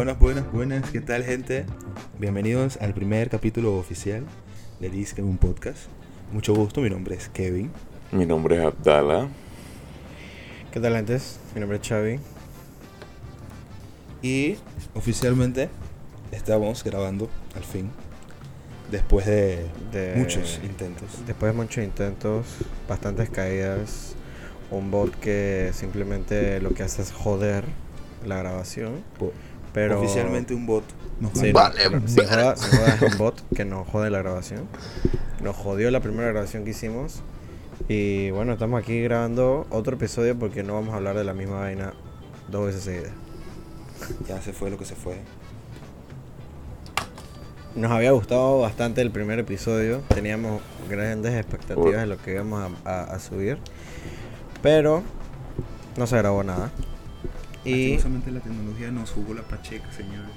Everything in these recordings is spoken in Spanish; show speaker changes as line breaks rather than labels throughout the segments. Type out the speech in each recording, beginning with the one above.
Buenas, buenas, buenas. ¿Qué tal, gente? Bienvenidos al primer capítulo oficial de Disque un podcast. Mucho gusto, mi nombre es Kevin.
Mi nombre es Abdala.
¿Qué tal, antes? Mi nombre es Xavi.
Y oficialmente estamos grabando al fin. Después de,
De-
muchos intentos.
Después de muchos intentos, bastantes caídas, un bot que simplemente lo que hace es joder la grabación.
Po-
Pero
Oficialmente un bot nos
Sí,
mandó-
no, pero sin joda- es un bot que nos jode la grabación. Nos jodió la primera grabación que hicimos. Y bueno, estamos aquí grabando otro episodio porque no vamos a hablar de la misma vaina dos veces seguidas.
Ya se fue lo que se fue.
Nos había gustado bastante el primer episodio. Teníamos grandes expectativas de lo que íbamos a, a- a subir. Pero no se grabó nada. Y,
la tecnología nos jugó la pacheca, señores.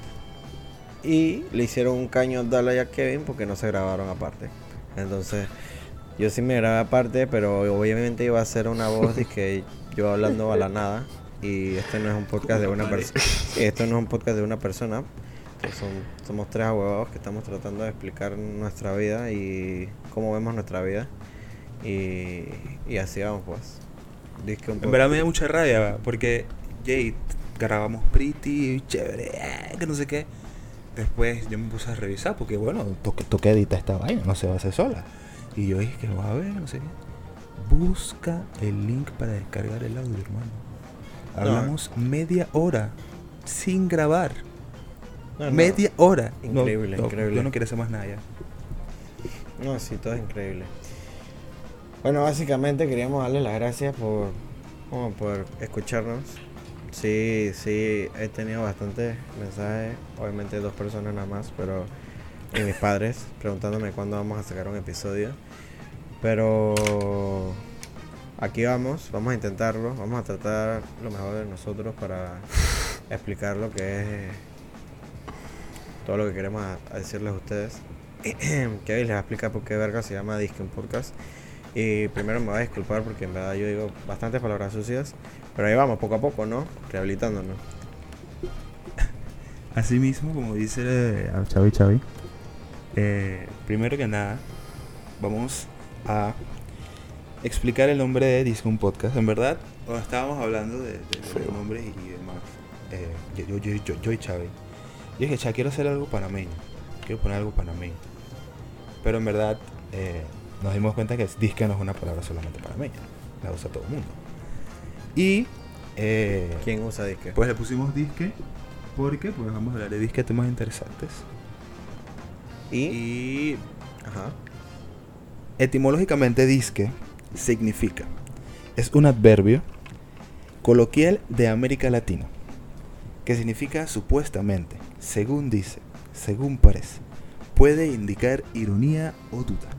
y le hicieron un caño a Dala y a Kevin porque no se grabaron aparte. Entonces, yo sí me grabé aparte, pero obviamente iba a ser una voz de que yo hablando a la nada. Y este no es un podcast de una persona. Esto no es un podcast de una persona. Entonces son- somos tres abogados que estamos tratando de explicar nuestra vida y cómo vemos nuestra vida. Y, y así vamos, pues. Disque un
En verdad me da mucha rabia porque Jade grabamos pretty, chévere, eh, que no sé qué. Después yo me puse a revisar porque bueno, toqué, toqué editar esta vaina, no se va a hacer sola. Y yo dije que va a ver, no sé qué. Busca el link para descargar el audio, hermano. Hablamos media hora sin grabar.
No, no.
Media hora.
Increíble, increíble.
Yo no quiero hacer más nada ya.
No, sí, todo es increíble. Bueno, básicamente queríamos darles las gracias por, bueno, por escucharnos. Sí, sí, he tenido bastantes mensajes, obviamente dos personas nada más, pero y mis padres preguntándome cuándo vamos a sacar un episodio. Pero aquí vamos, vamos a intentarlo, vamos a tratar lo mejor de nosotros para explicar lo que es todo lo que queremos decirles a ustedes. que hoy les va a explicar por qué verga se llama Disque un Podcast. Y primero me voy a disculpar porque en verdad yo digo bastantes palabras sucias. Pero ahí vamos, poco a poco, ¿no? Rehabilitándonos.
Así mismo, como dice eh, Chavi Chavi, eh, primero que nada, vamos a explicar el nombre de Disco un Podcast. En verdad, cuando estábamos hablando de, de- de nombres y, demás, eh, yo, yo, yo, yo, y Chavi, yo dije, Cha, quiero hacer algo panameño, quiero poner algo panameño. Pero en verdad, eh, nos dimos cuenta que disque no es una palabra solamente panameña, la usa todo el mundo. Y, eh,
¿Quién usa disque?
pues le pusimos disque porque pues vamos a hablar de disque temas interesantes.
y,
Y
Ajá.
etimológicamente disque significa es un adverbio coloquial de América Latina que significa supuestamente, según dice, según parece, puede indicar ironía o duda.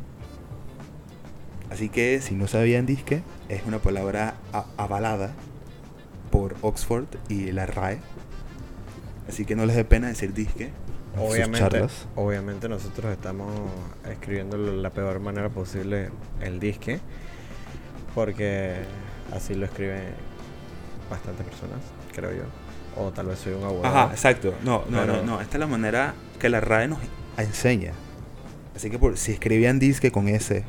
Así que si no sabían disque, es una palabra avalada por Oxford y la RAE. Así que no les dé pena decir disque.
Obviamente, nosotros estamos escribiendo de la peor manera posible el disque. Porque así lo escriben bastantes personas, creo yo. O tal vez soy un abogado.
Ajá, exacto. No, no,
Pero-
no, no. Esta es la manera que la RAE nos enseña. Así que por, si escribían disque con S,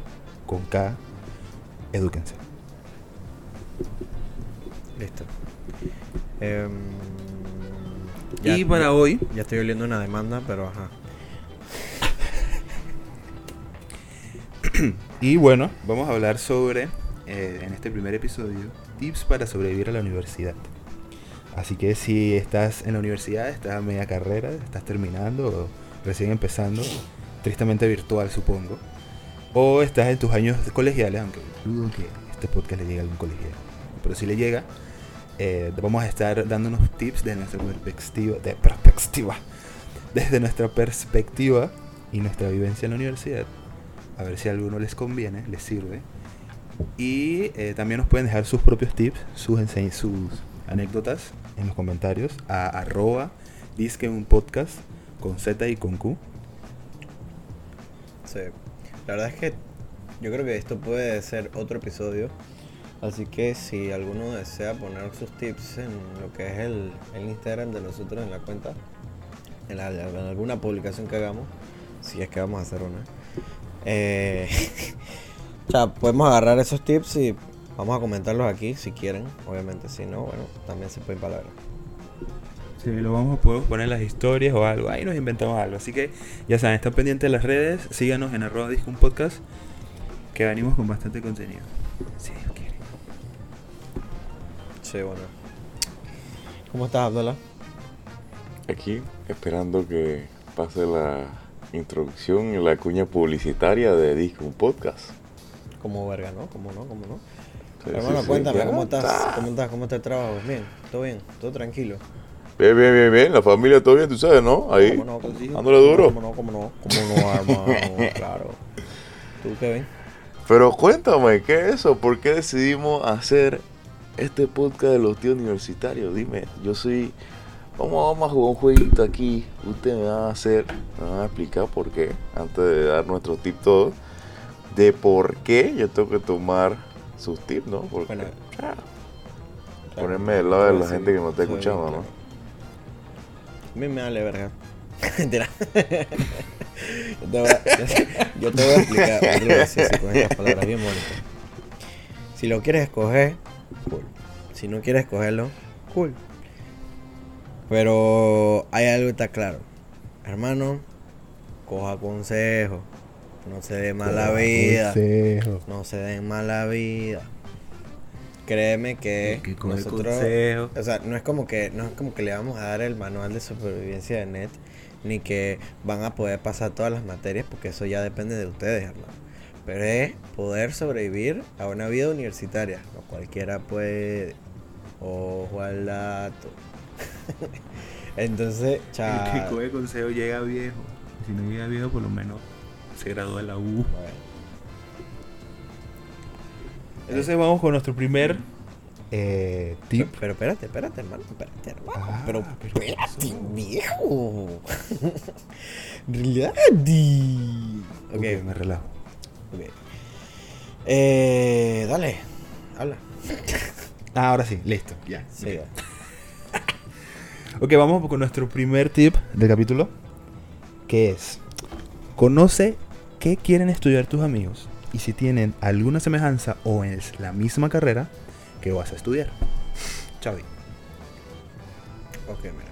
con K, edúquense.
Listo. Em,
y para hoy,
Ya estoy oliendo una demanda, pero ajá.
y bueno, vamos a hablar sobre, eh, en este primer episodio, tips para sobrevivir a la universidad. Así que si estás en la universidad, estás a media carrera, estás terminando o recién empezando, tristemente virtual supongo, o estás en tus años colegiales, aunque dudo que este podcast le llegue a algún colegial, pero si le llega, eh, vamos a estar dando tips de nuestra perspectiva, de perspectiva, desde nuestra perspectiva y nuestra vivencia en la universidad, a ver si a alguno les conviene, les sirve. Y eh, también nos pueden dejar sus propios tips, sus, sus anécdotas en los comentarios a arroba disque un podcast con Z y con Q.
Sí. La verdad es que yo creo que esto puede ser otro episodio. Así que si alguno desea poner sus tips en lo que es el, el Instagram de nosotros en la cuenta, en, alguna publicación que hagamos, si es que vamos a hacer una. Eh, o sea, podemos agarrar esos tips y vamos a comentarlos aquí si quieren. Obviamente, si no, bueno, también se pueden palabras.
Sí, lo vamos a poner en las historias o algo. Ahí nos inventamos algo. Así que ya saben, están pendientes de las redes. Síganos en arroba disco un podcast. Que venimos con bastante contenido. Si
Bueno. ¿Cómo estás, Abdullah?
Aquí esperando que pase la introducción y la cuña publicitaria de Disco, un podcast.
Como verga, ¿no? ¿Cómo no? ¿Cómo no?
Sí,
Hermano,
sí,
cuéntame, ¿cómo estás?
está.
¿Cómo estás? ¿Cómo está el trabajo? ¿Bien? ¿Todo bien? ¿Todo tranquilo?
Bien, bien, bien, bien. La familia todo bien, tú sabes, ¿no? Ahí,
¿Cómo no?
Dándole duro.
¿Cómo no? ¿Cómo no? ¿Cómo no, hermano? Claro. ¿Tú qué ven?
Pero cuéntame, ¿qué es eso? ¿Por qué decidimos hacer este podcast de los tíos universitarios? Dime, yo soy... Vamos, vamos a jugar un jueguito aquí. Ustedes me van a hacer, me van a explicar por qué, antes de dar nuestro tip todo, de por qué yo tengo que tomar sus tips, ¿no? Porque,
Bueno,
ah,
Claro.
Ponerme del lado de la gente que me está escuchando,
claro.
¿no?
A mí me vale verga. Mentira. yo, te voy a, yo te voy a explicar con estas palabras bien bonitas. Si lo quieres escoger, cool. Si no quieres escogerlo, cool. Pero hay algo que está claro. Hermano, coja consejo. No se dé mala vida.
Consejo.
No se den mala vida. Créeme que,
que
nosotros,
consejo.
o sea, no es como que no es como que le vamos a dar el manual de supervivencia de net ni que van a poder pasar todas las materias porque eso ya depende de ustedes, hermano. Pero es poder sobrevivir a una vida universitaria, no cualquiera puede. Ojo al dato. Entonces,
El que coge consejo llega viejo. Si no llega viejo, por lo menos se graduó de la U.
Bueno,
Entonces vamos con nuestro primer eh, tip.
Pero espérate, espérate, hermano, espérate, hermano.
Ah,
pero,
pero ¿qué
espérate, viejo. Reality. Ok,
Ok, me relajo.
Eh, dale, habla.
Ah, ahora sí, listo. Ya.
Sí,
ok. Ok, vamos con nuestro primer tip del capítulo. Que es: Conoce qué quieren estudiar tus amigos y si tienen alguna semejanza o es la misma carrera que vas a estudiar. Chavi.
ok, mira.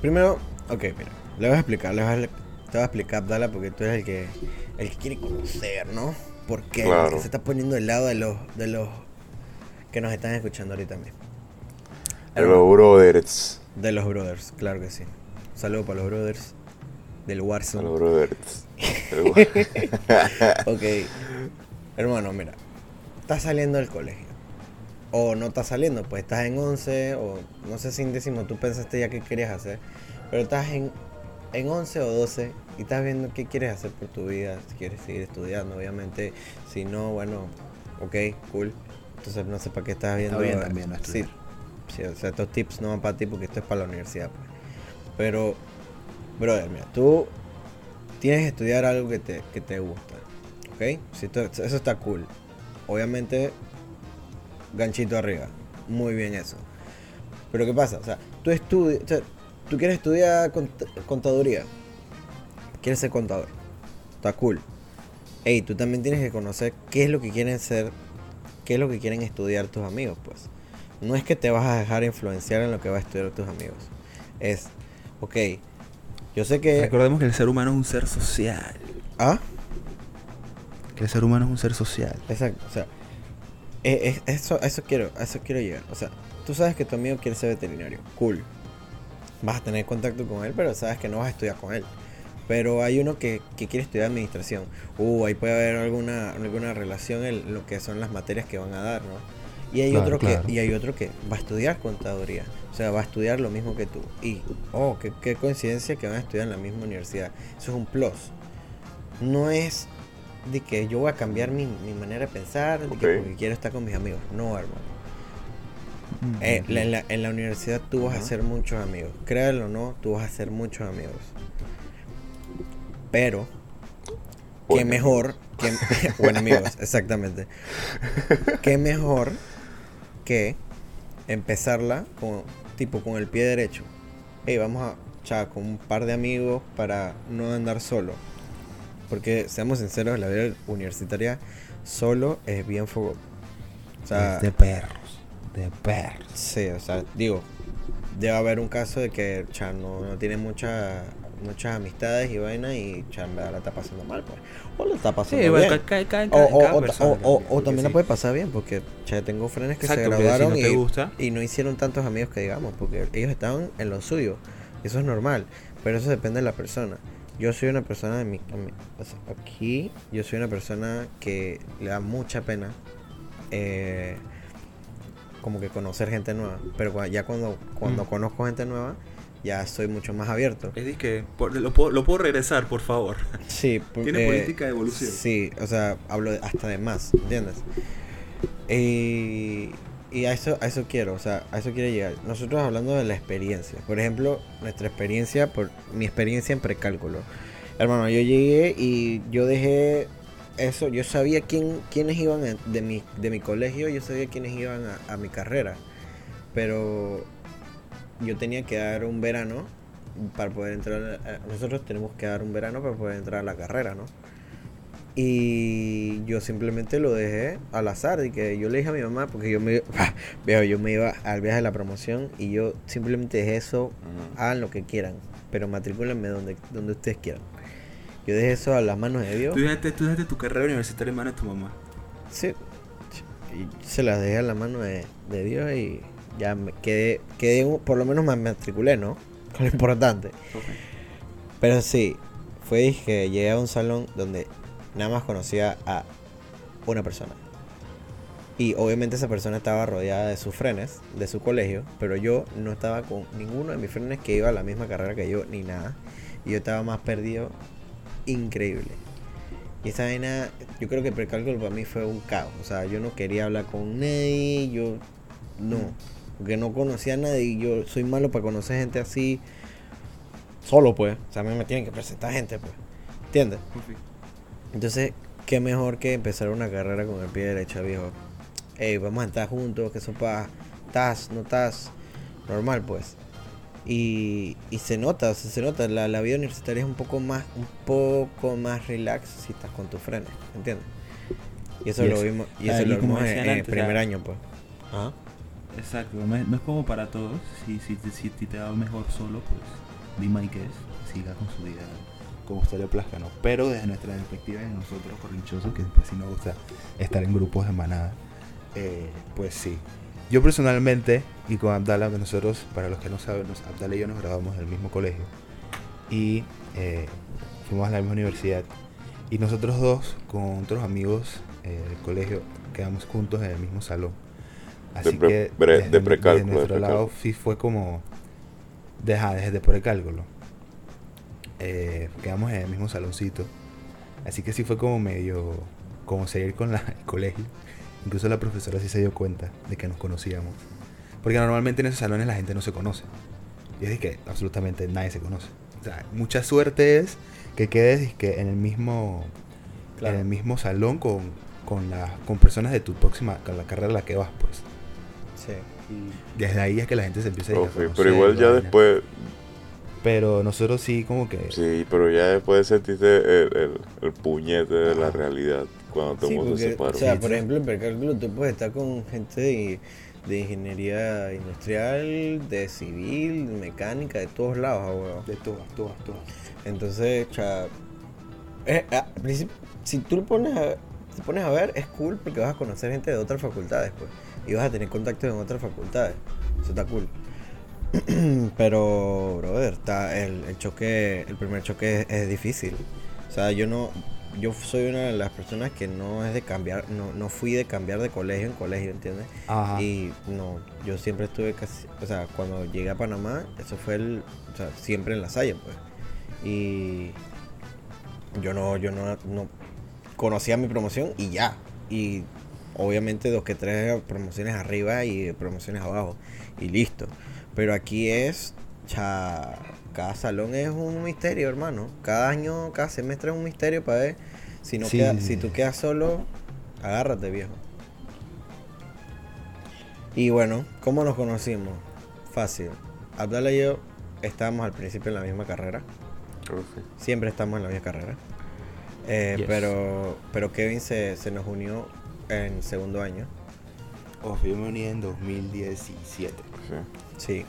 Primero, ok, mira. Le voy a explicar, le voy a, te voy a explicar, Abdala, porque tú eres el que, el que quiere conocer, ¿no? Porque
Claro.
se está poniendo del lado de los, de los que nos están escuchando ahorita mismo.
Hello, brothers.
De los brothers, claro que sí. Un saludo para los brothers del Warzone.
Hello, brothers.
Ok. Hermano, mira. Estás saliendo del colegio. O no estás saliendo, pues estás en 11 o no sé si en décimo tú pensaste ya qué querías hacer. Pero estás en, en 11 o 12 y estás viendo qué quieres hacer por tu vida. Si quieres seguir estudiando, obviamente. Si no, bueno, ok, cool. Entonces no sé para qué estás viendo.
bien
eh,
también no
sí,
estudiar.
sí, o sea, estos tips no van para ti porque esto es para la universidad. Pues. Pero, brother, mira, tú tienes que estudiar algo que te, que te gusta. ¿Ok? Si tú- eso está cool. Obviamente, ganchito arriba. Muy bien eso. Pero ¿qué pasa? O sea, tú estudias, tú quieres estudiar cont- contaduría. Quieres ser contador. Está cool. Ey, tú también tienes que conocer qué es lo que quieren ser, qué es lo que quieren estudiar tus amigos, pues. No es que te vas a dejar influenciar en lo que va a estudiar tus amigos. Es, ok, yo sé que...
Recordemos que el ser humano es un ser social.
¿Ah?
Que el ser humano es un ser social.
Exacto, o sea, eh, eh, eso, eso quiero, eso quiero llegar. O sea, tú sabes que tu amigo quiere ser veterinario, cool. Vas a tener contacto con él, pero sabes que no vas a estudiar con él. Pero hay uno que, que quiere estudiar administración. Uh, ahí puede haber alguna, alguna relación en lo que son las materias que van a dar, ¿no? Y hay
Claro,
otro
claro.
que, y hay otro que va a estudiar contaduría. O sea, va a estudiar lo mismo que tú. Y, oh, qué, qué coincidencia que van a estudiar en la misma universidad. Eso es un plus. No es de que yo voy a cambiar mi, mi manera de pensar, de que porque quiero estar con mis amigos. No, hermano. Eh, la- en, la, en la universidad tú vas a hacer muchos amigos. Créalo o no, tú vas a hacer muchos amigos. Pero, qué mejor. Que, bueno, amigos, exactamente. Qué mejor que empezarla con, tipo con el pie derecho. hey, vamos a, con un par de amigos para no andar solo. Porque, seamos sinceros, la vida universitaria solo es bien fuego. O sea,
Es de perros. De perros.
Sí, o sea, digo, debe haber un caso de que cha, no, no tiene mucha, muchas amistades y vaina y cha, en verdad la está pasando mal, pues. O lo está pasando
Sí,
bien. O,
también,
la puede pasar bien, porque cha, tengo frenes que se graduaron y, no hicieron tantos amigos que digamos, porque ellos estaban en lo suyo. Eso es normal, pero eso depende de la persona. Yo soy una persona de mi, a mi- o sea, aquí, yo soy una persona que le da mucha pena eh, como que conocer gente nueva, pero ya cuando cuando
Mm.
conozco gente nueva ya soy mucho más abierto.
es que por- lo, puedo, lo puedo regresar, por favor.
Sí,
Tiene
porque-
política de evolución.
Sí, o sea, hablo hasta de más, ¿entiendes? Y, y a eso a eso quiero, o sea, a eso quiero llegar. Nosotros hablando de la experiencia, por ejemplo, nuestra experiencia, por mi experiencia en precálculo. Hermano, yo llegué y yo dejé eso, yo sabía quién, quiénes iban de mi, de mi colegio, yo sabía quiénes iban a, a mi carrera, pero yo tenía que dar un verano para poder entrar, a- nosotros tenemos que dar un verano para poder entrar a la carrera, ¿no? Y yo simplemente lo dejé al azar y que yo le dije a mi mamá, porque yo me, veo, yo me iba al viaje de la promoción y yo simplemente dejé eso, hagan lo que quieran, pero matricúlenme donde, donde ustedes quieran. Yo dejé eso a las manos de Dios.
Tú dejaste, tú dejaste tu carrera universitaria en manos de tu mamá.
Sí. Y se las dejé a la mano de, de Dios y ya me quedé, quedé, por lo menos me matriculé, ¿no? Con lo importante. Pero sí, fue que llegué a un salón donde nada más conocía a una persona. Y obviamente esa persona estaba rodeada de sus frenes, de su colegio, pero yo no estaba con ninguno de mis frenes que iba a la misma carrera que yo, ni nada. Y yo estaba más perdido, increíble. Y esa vaina, yo creo que el precálculo para mí fue un caos. O sea, yo no quería hablar con nadie, yo no. Porque no conocía a nadie y yo soy malo para conocer gente así. Solo pues. O sea, a mí me tienen que presentar gente pues. ¿Entiendes? Entonces, qué mejor que empezar una carrera con el pie derecho, viejo. Ey, vamos a estar juntos, que eso pa. Estás, no estás. Normal, pues. Y, y se nota, o sea, se nota. La, la vida universitaria es un poco más, un poco más relax si estás con tus frenes, ¿entiendes? Y eso
Y
lo vimos, y
ah,
eso lo vimos en,
antes,
primer año, pues. Ajá.
Exacto, no es, no es como para todos. Si, si, si, si te va mejor solo, pues dime qué es. Siga con su vida como usted le plazca, ¿no? Pero desde nuestra perspectiva de nosotros, corrinchosos, que pues, sí nos gusta estar en grupos de manada, eh, pues sí. Yo personalmente, y con Abdala, que nosotros, para los que no saben, Abdala y yo nos graduamos del mismo colegio. Y eh, fuimos a la misma universidad. Y nosotros dos, con otros amigos eh, del colegio, quedamos juntos en el mismo salón. Así
pre-
que
pre-
desde,
de precálculo,
desde
de
nuestro lado sí fue como deja desde precálculo. Eh, quedamos en el mismo saloncito. Así que sí fue como medio como seguir con la, el colegio. Incluso la profesora sí se dio cuenta de que nos conocíamos. Porque normalmente en esos salones la gente no se conoce. Y es de que absolutamente nadie se conoce. O sea, mucha suerte es que quedes que en el mismo
Claro.
en el mismo salón con, con, la, con personas de tu próxima, con la carrera a la que vas, pues.
Sí.
Y desde ahí es que la gente se empieza a ir a conocer,
pero igual ya
vaina.
después,
Pero nosotros sí como que...
sí, pero ya después sentiste el, el, el puñete de la realidad cuando todo
Sí,
mundo se
porque,
separó.
o sea, por ejemplo, en precálculo tú puedes estar con gente de, de ingeniería industrial, de civil, de mecánica, de todos lados, huevón.
De todas, todas, todas.
Entonces, o sea, eh, si tú lo pones a, te pones a ver, es cool porque vas a conocer gente de otras facultades, pues. Y vas a tener contactos en otras facultades. Eso está cool. Pero, brother, está el, el choque, el primer choque es, es difícil. O sea, yo no, yo soy una de las personas que no es de cambiar, no, no fui de cambiar de colegio en colegio, ¿entiendes?
Ajá.
Y no, yo siempre estuve casi, o sea, cuando llegué a Panamá, eso fue el, o sea, siempre en la Salle, pues. Y yo no, yo no, no conocía mi promoción y ya. Y obviamente dos que tres promociones arriba y promociones abajo. Y listo. Pero aquí es, cha, cada salón es un misterio, hermano. Cada año, cada semestre es un misterio para ver. Si, no
Sí,
queda- si tú quedas solo, agárrate, viejo. Y bueno, ¿cómo nos conocimos? Fácil. Abdala y yo estábamos al principio en la misma carrera.
Sí.
Siempre estamos en la misma carrera. Eh,
Yes.
pero, pero Kevin se, se nos unió en segundo año.
Oh, yo me uní en 2017.
Sí.
Sí.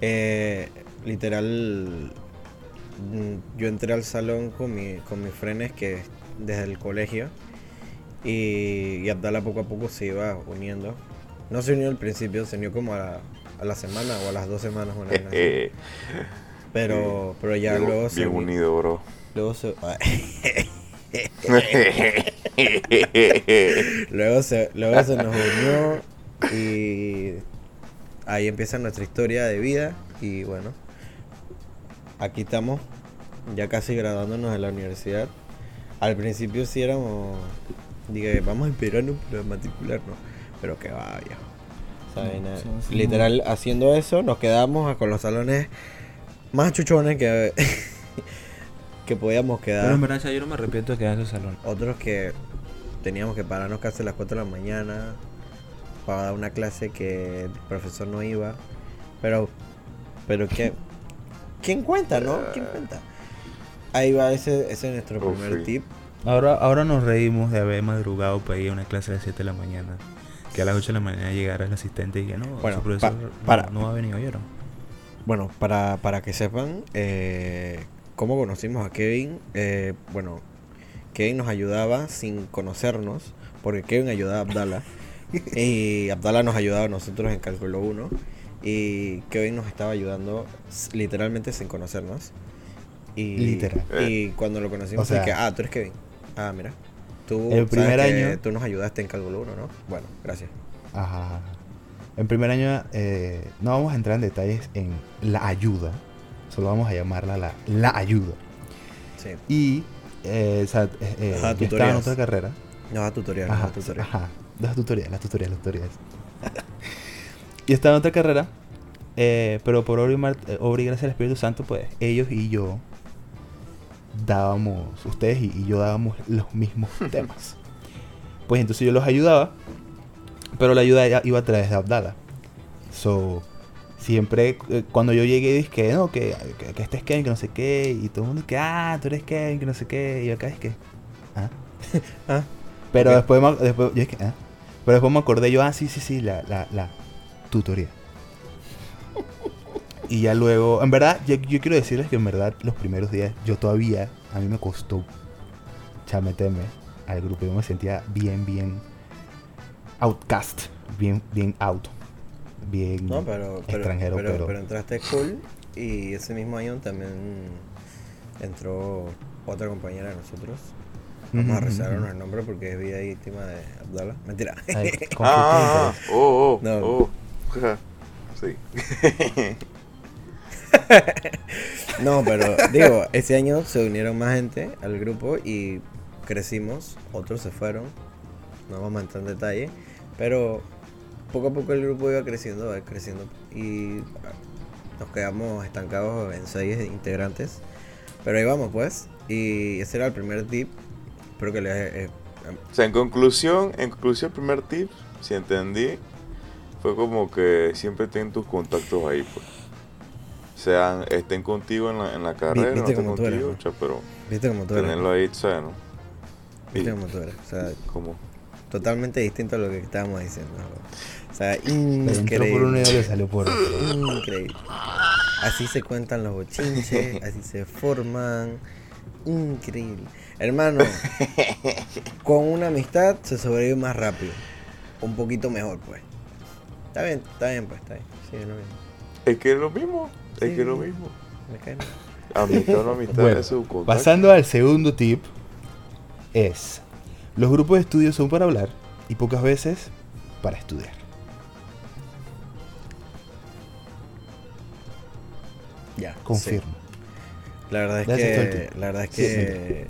Eh, literal, mm, yo entré al salón con, mi, con mis frenes que desde el colegio y, y Abdala poco a poco se iba uniendo. No se unió al principio, se unió como a la, a la semana o a las dos semanas. Una vez.
Eh,
pero, pero ya
bien,
luego se,
bien unido, bro.
luego se, luego se, luego se nos unió y ahí empieza nuestra historia de vida y bueno, aquí estamos ya casi graduándonos de la universidad. Al principio sí éramos, dije, vamos a esperarnos para matricularnos, pero que va, viejo. Esa
No,
vaina-
sí, sí,
literal, haciendo eso, nos quedamos con los salones más chuchones que, que podíamos quedar.
Pero en verdad, yo no me arrepiento de quedar en ese salón.
Otros que teníamos que pararnos casi a las 4 de la mañana para dar una clase que el profesor no iba. Pero, pero que, ¿quién cuenta, no? ¿Quién cuenta? Ahí va, ese, ese es nuestro
Oh,
primer
sí.
tip.
Ahora, ahora nos reímos de haber madrugado para ir a una clase a las 7 de la mañana. Que a las 8 de la mañana llegara el asistente y que no,
Bueno,
su profesor
pa-
no-
para.
no, va a venir, ¿oyeron?
Bueno, para, para que sepan eh, cómo conocimos a Kevin, eh, bueno, Kevin nos ayudaba sin conocernos, porque Kevin ayudaba a Abdala, y Abdala nos ayudaba a nosotros en Cálculo 1, y Kevin nos estaba ayudando literalmente sin conocernos. Y,
Literal.
Y cuando lo conocimos,
O sea,
dije, ah, tú eres Kevin. Ah, mira. Tú,
el
sabes
primer
que
año-
Tú nos ayudaste en Cálculo 1, ¿no? Bueno, gracias.
Ajá. En primer año eh, no vamos a entrar en detalles en la ayuda. Solo vamos a llamarla la, la ayuda.
Sí.
Y eh, o sea, eh, eh,
Ajá,
yo estaba en otra carrera.
Nos da tutorial,
Ajá,
da tutorial.
ajá. Las tutoriales, las tutoriales, las tutoriales. y estaba en otra carrera. eh, pero por obra y, eh, obra y gracia del Espíritu Santo, pues ellos y yo dábamos, ustedes y, y yo dábamos los mismos temas. Pues entonces yo los ayudaba, pero la ayuda iba a través de Abdala. So, siempre eh, cuando yo llegué dije que no, que, que, que este es Kevin, que no sé qué, y todo el mundo que, ah, tú eres Kevin, que no sé qué, y yo acá es que, ah.
Ah,
Pero después, después, yo dije, ah. Pero después me acordé yo, ah, sí, sí, sí, la, la, la tutoría. Y ya luego, en verdad, yo, yo quiero decirles que en verdad los primeros días yo todavía, a mí me costó ya meterme al grupo. Yo me sentía bien, bien outcast, bien, bien out, bien
No, pero, pero,
extranjero,
pero,
pero,
pero entraste cool y ese mismo año también entró otra compañera de nosotros. Vamos a reservarnos el nombre porque es vida íntima de Abdala. Mentira.
Ay,
Ah,
interés.
oh, oh,
No.
oh. Sí.
no, pero digo, ese año se unieron más gente al grupo y crecimos. Otros se fueron. No vamos a entrar en detalle. Pero poco a poco el grupo iba creciendo, va creciendo. Y nos quedamos estancados en seis integrantes. Pero ahí vamos pues. Y ese era el primer tip. Espero que les... eh,
O sea, en conclusión, en conclusión, el primer tip, si entendí, fue como que siempre ten tus contactos ahí, pues. Sean, estén contigo en la, en la carrera, no estén
cómo eres,
contigo,
¿no?
cha, pero
Viste como tú eres.
tenerlo ahí, ¿sabes? ¿no?
Viste
Y
como tú eres. O sea,
como,
totalmente distinto a lo que estábamos diciendo. ¿no? O sea,
Le entró por un
increíble.
oído y le salió por otro.
Increíble. Así se cuentan los bochinches, así se forman. Increíble. Hermano, con una amistad se sobrevive más rápido. Un poquito mejor, pues. Está bien, está bien, pues, está bien. Sí, es lo mismo.
es que es lo mismo, es
Sí.
que es lo mismo.
Me cae.
Amistad o no amistad
Bueno,
es su contacto.
Pasando al segundo tip, es, los grupos de estudio son para hablar y pocas veces para estudiar.
Ya.
Confirmo.
La verdad es
Gracias
que. La verdad es
Sí,
que.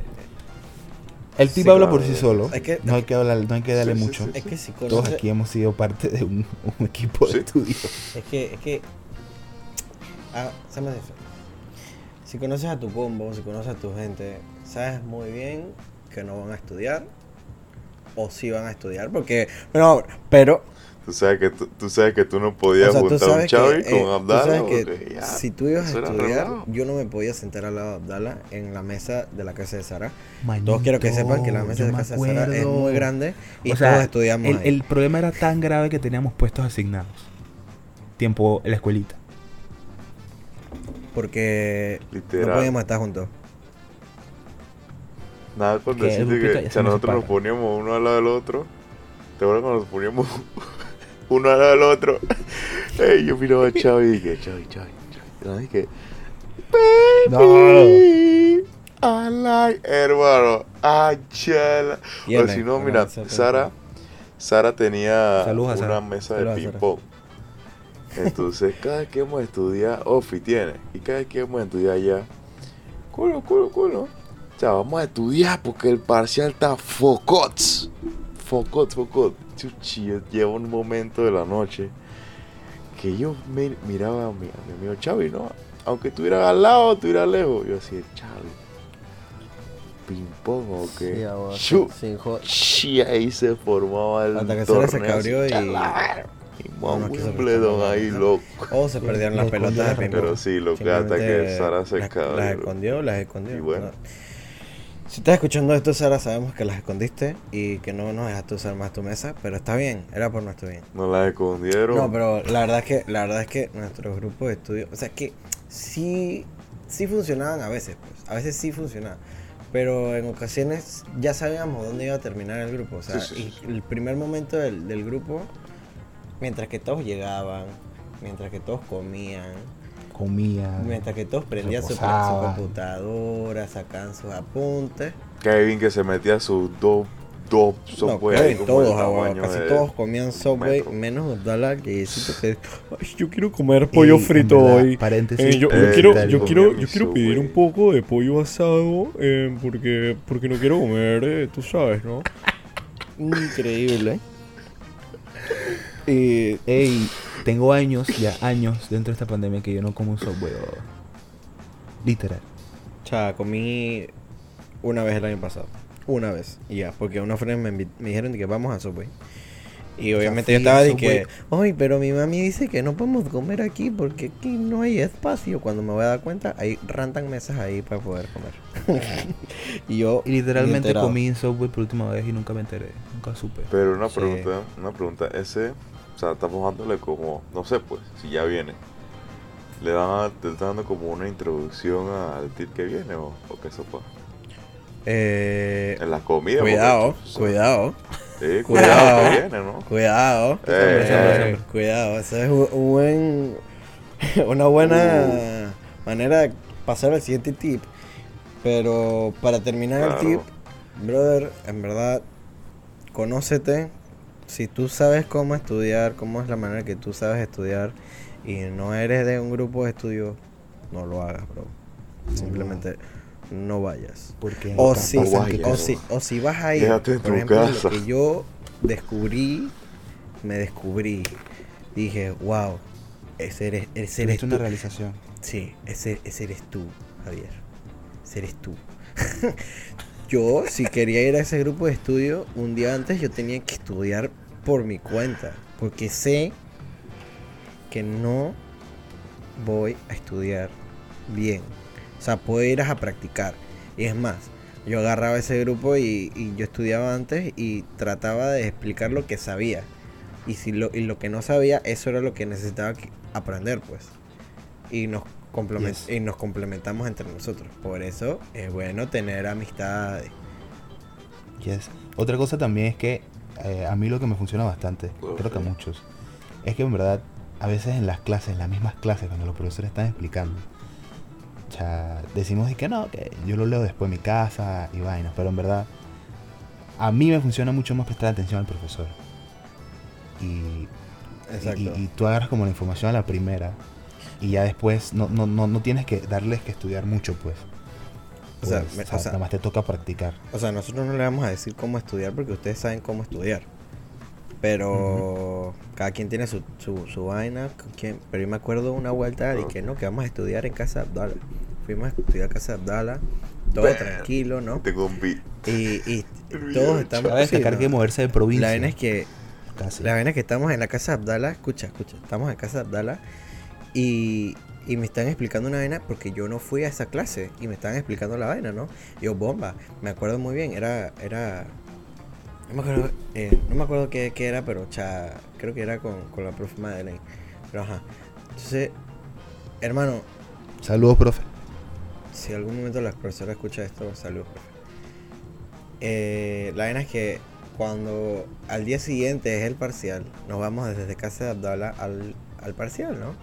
El tip
Sí,
habla por sí solo.
Es que-
no hay que hablar, no hay que darle
Sí, sí,
mucho.
sí,
Es que si
Todos aquí hemos sido parte de un, un equipo de estudio.
Es que, es que. Ah, se me dice. Si conoces a tu combo, si conoces a tu gente, sabes muy bien que no van a estudiar. O sí van a estudiar, porque. Pero, pero
Tú sabes que tú, tú sabes que tú no podías
O sea,
juntar un Chavi con
eh, tú
Abdala.
sabes que
porque ya,
si tú ibas a estudiar, yo no me podía sentar al lado de Abdala en la mesa de la casa de Sara.
Manito,
Todos quiero que sepan que la mesa de
me
casa de Sara es muy grande y
O sea,
todos estudiamos
el,
ahí.
el problema era tan grave que teníamos puestos asignados. Tiempo en la escuelita.
Porque
Literal.
no podíamos estar juntos.
Nada con decirte que
ya
o
se
sea, nosotros nos poníamos uno al lado del otro. ¿Te acuerdas cuando nos poníamos uno al lado del otro? Ey, yo miraba a Chavi y dije, Chavi, Chavi, Chavi. No, dije, Baby, I like, hermano. O si no, mira, Sara, Sara tenía una
Sara.
mesa de
Sara.
ping pong. Entonces, cada vez que íbamos a estudiar, Ofi tiene, y cada vez que íbamos a estudiar allá, culo, culo, culo. O sea, vamos a estudiar porque el parcial está focots. Focot, focot. Chuchi, lleva un momento de la noche que yo me- miraba a mi, a mi amigo Chavi, ¿no? Aunque estuviera al lado, estuviera lejos. Yo decía, Chavi, ping pong o qué. Sí, ahí se formaba el
Hasta que Sara se
torneo,
cabrió
así,
y-
y
no
Wimbledon ahí, loco.
O se perdieron las pelotas de ping-pong.
Pero sí, lo que hasta que Sara se
las,
cabrió.
las escondió, las escondió.
Y bueno.
No. Si estás escuchando esto, Sara, sabemos que las escondiste y que no nos dejaste usar más tu mesa, pero está bien, era por nuestro bien.
Nos las escondieron.
No, pero la verdad es que la verdad es que nuestros grupos de estudio, o sea, que sí sí funcionaban a veces, pues. A veces sí funcionaban. Pero en ocasiones ya sabíamos dónde iba a terminar el grupo. O sea,
Sí, sí, sí,
y el primer momento del, del grupo, mientras que todos llegaban, mientras que todos comían,
Comía.
mientras que todos prendían su, computadora, sacaban sus apuntes.
Kevin que se metía sus dos dos
No,
Subway
todos, agua, casi
de-
todos comían Subway,
metro.
menos Abdala, que que... Ay, yo quiero comer pollo frito
verdad,
hoy.
Paréntesis.
Eh, yo, yo
Eh,
quiero, yo quiero, yo quiero pedir un poco de pollo asado eh, porque, porque no quiero comer, eh, tú sabes, ¿no? Increíble. Y
Ey, tengo años, ya años dentro de esta pandemia que yo no como un Subway. oh. Literal.
o sea, comí una vez el año pasado. Una vez. Y ya, porque unos friends me, dijeron de que vamos a Subway. Y obviamente yo estaba de que, ay, pero mi mami dice que no podemos comer aquí porque aquí no hay espacio. Cuando me voy a dar cuenta, hay rantan mesas ahí para poder comer. y yo
Y literalmente comí en Subway por última vez y nunca me enteré. Nunca supe.
Pero una
Sí.
pregunta, una pregunta, ese, o sea, estamos dándole como, no sé pues, si ya viene. Le dan, te están dando como una introducción al tip que viene o, o qué eso fue.
Eh,
En las comidas.
cuidado,
muchachos,
cuidado,
Sí,
Cuidado.
cuidado que viene, ¿no?
cuidado.
Eh,
eh,
eh.
Cuidado, esa es un, un buen, una buena
Uh.
manera de pasar al siguiente tip. Pero para terminar el tip, brother, en verdad, conócete. Si tú sabes cómo estudiar, cómo es la manera que tú sabes estudiar y no eres de un grupo de estudio, no lo hagas, bro. Simplemente no vayas.
Porque
O si,
vayas.
o, si, o si vas a ir, por ejemplo,
casa.
lo que yo descubrí, me descubrí, dije, wow, ese eres, ese eres
Es
tú.
una realización.
Sí, ese, ese eres tú, Javier. Ese eres tú. yo, si quería ir a ese grupo de estudio, un día antes yo tenía que estudiar por mi cuenta. Porque sé que no voy a estudiar bien. O sea, puedo ir a practicar. Y es más, yo agarraba ese grupo y, y yo estudiaba antes y trataba de explicar lo que sabía. Y, si lo, y lo que no sabía, eso era lo que necesitaba aprender, pues. Y nos,
Yes.
y nos complementamos entre nosotros. Por eso es bueno tener amistades.
Yes. Otra cosa también es que eh, a mí lo que me funciona bastante, creo que a muchos, es que en verdad a veces en las clases, en las mismas clases, cuando los profesores están explicando, o sea, decimos de que no, que yo lo leo después en mi casa y vainas, pero en verdad a mí me funciona mucho más prestar atención al profesor. Y,
Exacto.
y, y tú agarras como la información a la primera y ya después no, no, no, no tienes que darles que estudiar mucho, pues.
O sea,
Pues,
me-
o sea,
o sea-
nada más te toca practicar.
O sea, nosotros no le vamos a decir cómo estudiar porque ustedes saben cómo estudiar. Pero cada quien tiene su, su, su vaina. quien- Pero yo me acuerdo una vuelta de que no, que vamos a estudiar en casa de Abdala. Fuimos a estudiar a casa de Abdala, todo tranquilo, ¿no?
Tengo un beat.
Y, y todos estamos...
Cabe destacar
sí,
que
no.
moverse de provincia.
La vaina es que
casi.
La vaina es que estamos en la casa de Abdala, escucha, escucha, estamos en casa de Abdala y, y me están explicando una vaina porque yo no fui a esa clase y me estaban explicando la vaina, ¿no? Yo, bomba, me acuerdo muy bien, era, era, no me acuerdo, eh, no me acuerdo qué, qué era, pero cha, creo que era con, con la profe Madeleine, pero ajá. Entonces, hermano,
Saludos, profe.
si algún momento la profesora escucha esto, saludos, profe. Eh, la vaina es que cuando al día siguiente es el parcial, nos vamos desde casa de Abdala al, al parcial, ¿no?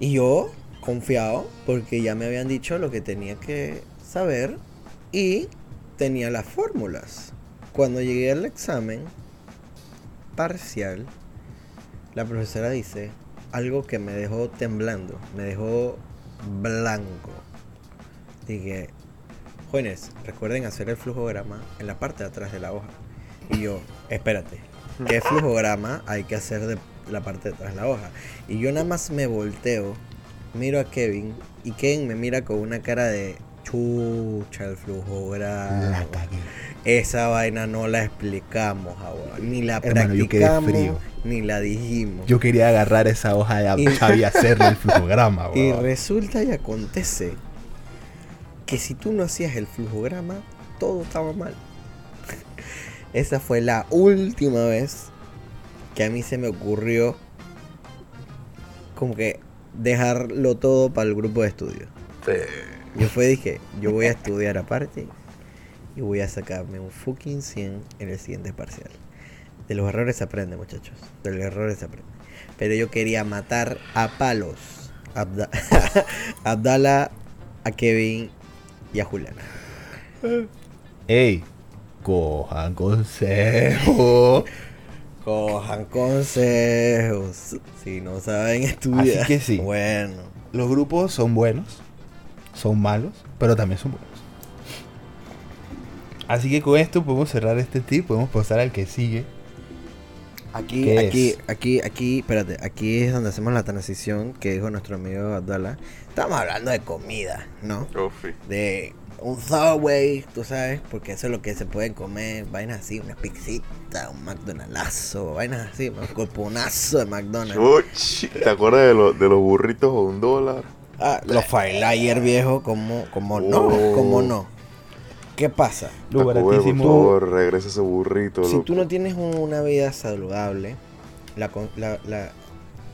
Y yo, confiado, porque ya me habían dicho lo que tenía que saber y tenía las fórmulas. Cuando llegué al examen parcial, la profesora dice algo que me dejó temblando, me dejó blanco. Dije, jóvenes, recuerden hacer el flujograma en la parte de atrás de la hoja. Y yo, espérate, ¿qué flujograma hay que hacer de la parte de atrás de la hoja? Y yo nada más me volteo, miro a Kevin y Kevin me mira con una cara de chucha el
cagué.
Esa vaina no la explicamos ahora, ni la
Hermano, yo quedé
practicamos,
frío.
ni la dijimos.
Yo quería agarrar esa hoja de
Y-
hacerle el flujograma,
Y resulta y acontece que si tú no hacías el flujograma, todo estaba mal. Esa fue la última vez que a mí se me ocurrió como que dejarlo todo para el grupo de estudio. Yo fue dije, yo voy a estudiar aparte y voy a sacarme un fucking 100 en el siguiente parcial. De los errores se aprende, muchachos. De los errores se aprende. Pero yo quería matar a palos a Abda- a Abdala, a Kevin y a Juliana.
Ey, cojan consejo.
Cojan consejos. Si no saben estudiar.
Así que sí.
Bueno.
Los grupos son buenos, son malos, pero también son buenos. Así que con esto podemos cerrar este tip, podemos pasar al que sigue.
Aquí,
¿Qué
aquí,
es?
aquí, aquí, espérate, aquí es donde hacemos la transición que dijo nuestro amigo Abdala. Estamos hablando de comida, ¿no?
Ofi.
De un Subway, tú sabes, porque eso es lo que se pueden comer, vainas así, una pizzita, un McDonald'azo, vainas así, un coponazo de McDonald's.
Uy, ¿Te acuerdas de, los de los burritos a un dólar?
Ah, los Firelayer viejo, como, como no,
Oh.
como no. ¿Qué pasa?
Lo
Bell, por
baratísimo.
favor, regresa ese burrito.
Si
loco.
tú no tienes un- una vida saludable, la, la, la,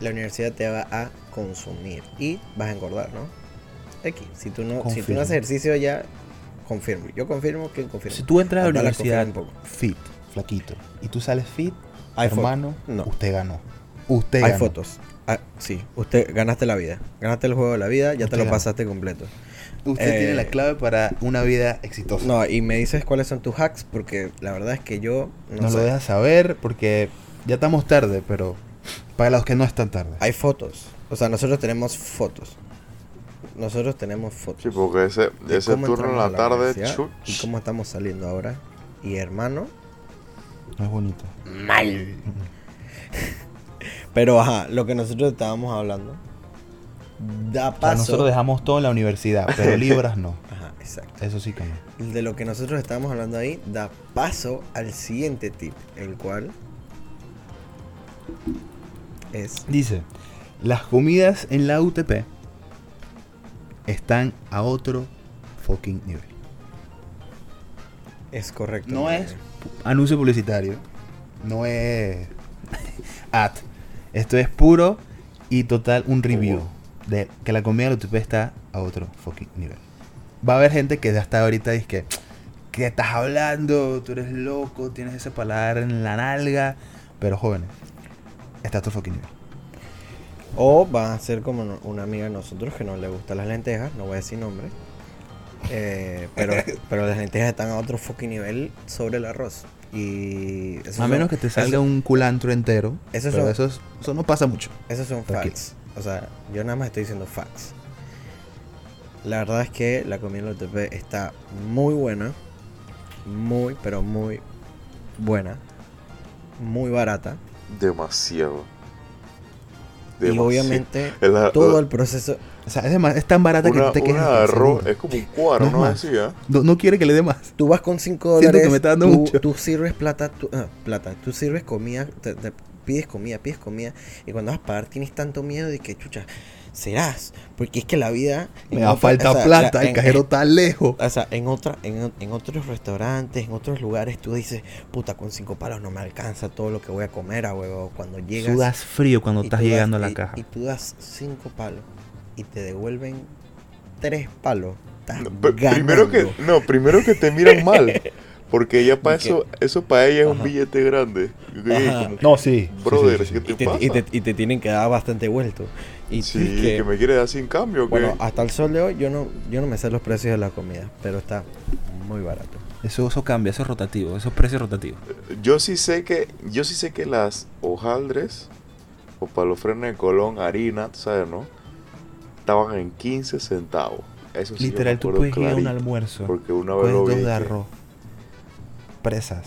la universidad te va a consumir y vas a engordar, ¿no? X. Si tú no, si tú no haces ejercicio ya, confirmo. Yo confirmo que confirmo.
Si tú entras a la universidad
un poco.
fit, flaquito, y tú sales fit,
Hay
hermano,
No.
usted ganó. Usted
Hay
ganó.
fotos. Ah, sí, usted ganaste la vida. Ganaste el juego de la vida, ya
Usted
te lo
ganó.
pasaste completo.
Usted
Eh,
tiene la clave para una vida exitosa.
No, y me dices cuáles son tus hacks, porque la verdad es que yo no
Nos
sé.
lo dejas saber porque ya estamos tarde, pero para los que no están tarde.
Hay fotos. O sea, nosotros tenemos fotos. Nosotros tenemos fotos.
Sí, porque ese,
de
ese
cómo
turno en la tarde,
y cómo estamos saliendo ahora. Y hermano,
No es bonito.
mal. Pero ajá, lo que nosotros estábamos hablando da
O sea,
paso.
nosotros dejamos todo en la universidad, pero libras no.
Ajá, exacto.
Eso sí que no.
De lo que nosotros estábamos hablando ahí da paso al siguiente tip, el cual es
Dice, las comidas en la UTP están a otro fucking nivel.
es correcto.
No es anuncio publicitario, no es ad. Esto es puro y total un review de que la comida de UTP está a otro fucking nivel. Va a haber gente que hasta ahorita dice que ¿qué estás hablando? Tú eres loco, tienes esa palabra en la nalga. Pero jóvenes, está a otro fucking nivel.
O va a ser como no- una amiga de nosotros que no le gustan las lentejas, no voy a decir nombre. Eh, pero, pero las lentejas están a otro fucking nivel sobre el arroz. Y eso
A
son-
menos que te salga
eso-
un culantro entero.
Esos
pero
son-
eso, es- eso no pasa mucho.
Esos son
Tranquilo.
facts. O sea, yo nada más estoy diciendo facts. La verdad es que la comida en la UTP está muy buena. Muy, pero muy buena. Muy barata.
Demasiado.
Y obviamente todo el proceso...
O sea, es, dema- es tan barata que no te quejas.
arroz es como un cuadro,
No más.
Decía.
No, no quiere que le dé más.
Tú vas con 5
Siento
dólares.
que me está dando
tú,
mucho.
tú sirves plata, tú, ah, plata, tú sirves comida, te, te pides comida, pides comida. Y cuando vas a pagar tienes tanto miedo de que, chucha, serás. Porque es que la vida.
Me da
otra-
falta
o sea,
plata,
la-
el
en-
cajero está lejos.
O sea, en, otra, en, en otros restaurantes, en otros lugares, tú dices, puta, con cinco palos no me alcanza todo lo que voy a comer, a huevo. Cuando llegas.
Sudas frío cuando
y
estás
tú das-
llegando a la
y-
caja.
Y tú das cinco palos y te devuelven tres palos. Estás
No, pe- primero que, no, primero que te miran mal. Porque ya para eso, eso para ella es un billete grande. Como,
No, sí.
Brother,
sí, sí, sí,
¿qué
sí.
te
Y te,
pasa?
y, te, y te tienen que dar bastante vuelto. Y
sí, que,
que-
me quiere dar sin cambio, ¿o ¿qué?
Bueno, hasta el sol de hoy yo no, yo no me sé los precios de la comida, pero está muy barato.
Eso, eso cambia, eso es rotativo, eso es precio rotativo.
Yo sí sé que, yo sí sé que las hojaldres o para los frenos de Colón, harina, tú sabes, ¿no? Estaban en 15 centavos. Eso sí
Literal, tú puedes ir a un
clarito,
almuerzo,
Porque una vez lo vi.
dos de
que-
arroz, presas,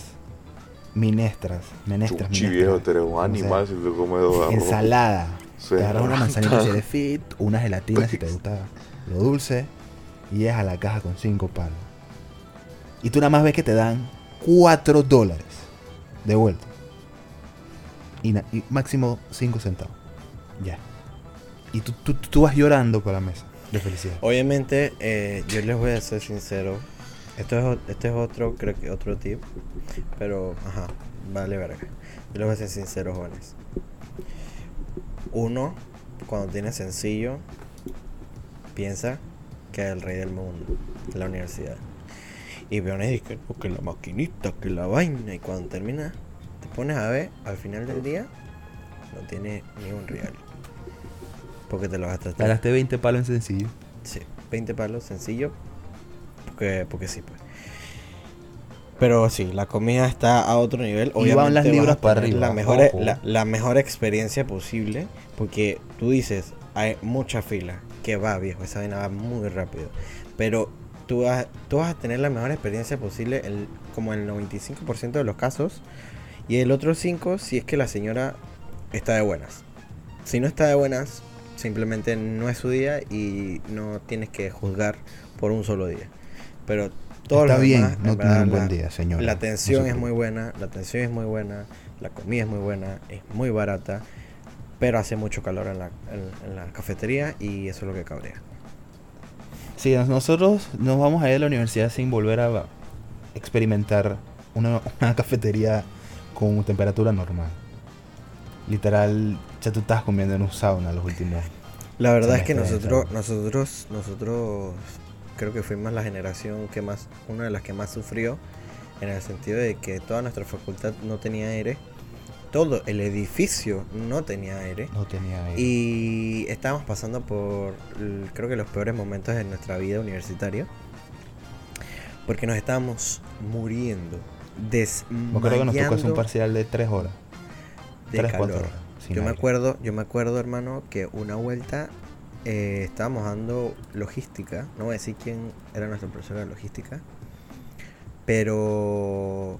minestras, menestras,
Chuchi, viejo,
minestras,
tú eres un animal si tú comes dos arroz.
ensalada,
Sí.
te agarras una manzanita si eres fit, una gelatina si te gusta lo dulce, y llegas a la caja con cinco palos. Y tú nada más ves que te dan cuatro dólares de vuelta. Y, máximo cinco centavos. Ya. Y tú, tú, tú vas llorando por la mesa de felicidad.
Obviamente, eh, yo les voy a ser sincero. Esto es, este es otro, creo que otro tip. Pero, ajá, vale verga. Yo les voy a ser sincero, jóvenes. Uno, cuando tiene sencillo, piensa que es el rey del mundo, la universidad. Y y que, no, que la maquinita, que la vaina. Y cuando termina, te pones a ver, al final del día, no tiene ni un real. Porque te lo vas a
Te
tratar.
gasté 20 palos en sencillo.
Sí, 20 palos, sencillo. Porque, porque sí, pues. Pero sí, la comida está a otro nivel.
Y van las libras para arriba,
La mejor,
ojo.
la, la mejor experiencia posible. Porque tú dices, hay mucha fila. Que va, viejo, esa vaina va muy rápido. Pero tú vas, tú vas a tener la mejor experiencia posible el, como el 95% de los casos. Y el otro 5% si es que la señora está de buenas. Si no está de buenas, simplemente no es su día y no tienes que juzgar por un solo día. Pero todo
Está bien
demás,
no
en
tener un buen día, señora.
La atención es muy buena, la atención es muy buena, la comida es muy buena, es muy barata, pero hace mucho calor en la, en- en la cafetería y eso es lo que cabrea.
Sí, nosotros nos vamos a ir a la universidad sin volver a experimentar una, una cafetería con temperatura normal. Literal, ya tú estás comiendo en un sauna los últimos.
La verdad es que nosotros, nosotros, nosotros creo que fuimos la generación que más, una de las que más sufrió, en el sentido de que toda nuestra facultad no tenía aire, todo el edificio no tenía aire.
No tenía aire.
Y estábamos pasando por, creo que los peores momentos de nuestra vida universitaria. Porque nos estábamos muriendo,
Me acuerdo que nos tocó hacer un
desmayando
parcial de 3 horas.
de
3, 4
calor.
horas. sin
Yo me acuerdo, yo me acuerdo, hermano, que una vuelta eh, estábamos dando logística. No voy a decir quién era nuestro profesor de logística. Pero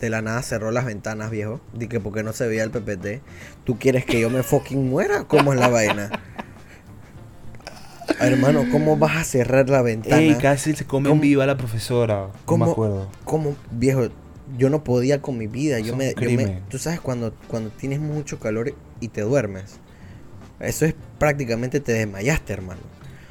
de la nada cerró las ventanas, viejo. Di que porque no se veía el PPT. ¿Tú quieres que yo me fucking muera? ¿Cómo es la vaina? Hermano, ¿cómo vas a cerrar la ventana?
Ey, casi se come en
¿Cómo-
viva la profesora. No
cómo-
me acuerdo.
¿Cómo, viejo? Yo no podía con mi vida. Yo me, yo me- tú sabes cuando, cuando tienes mucho calor y te duermes. Eso es prácticamente te desmayaste, hermano.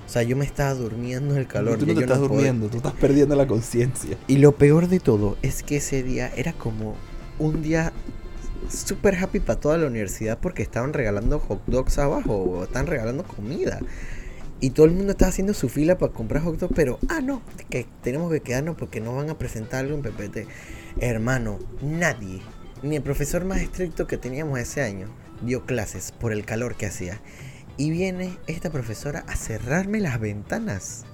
O sea, yo me estaba durmiendo del calor.
tú no te estás durmiendo, tú estás perdiendo la conciencia.
Y lo peor de todo es que ese día era como un día súper happy para toda la universidad porque estaban regalando hot dogs abajo o estaban regalando comida. Y todo el mundo estaba haciendo su fila para comprar hot dogs, pero, ah, no, que tenemos que quedarnos porque no van a presentar algo en PPT. Hermano, nadie, ni el profesor más estricto que teníamos ese año, dio clases por el calor que hacía. Y viene esta profesora a cerrarme las ventanas.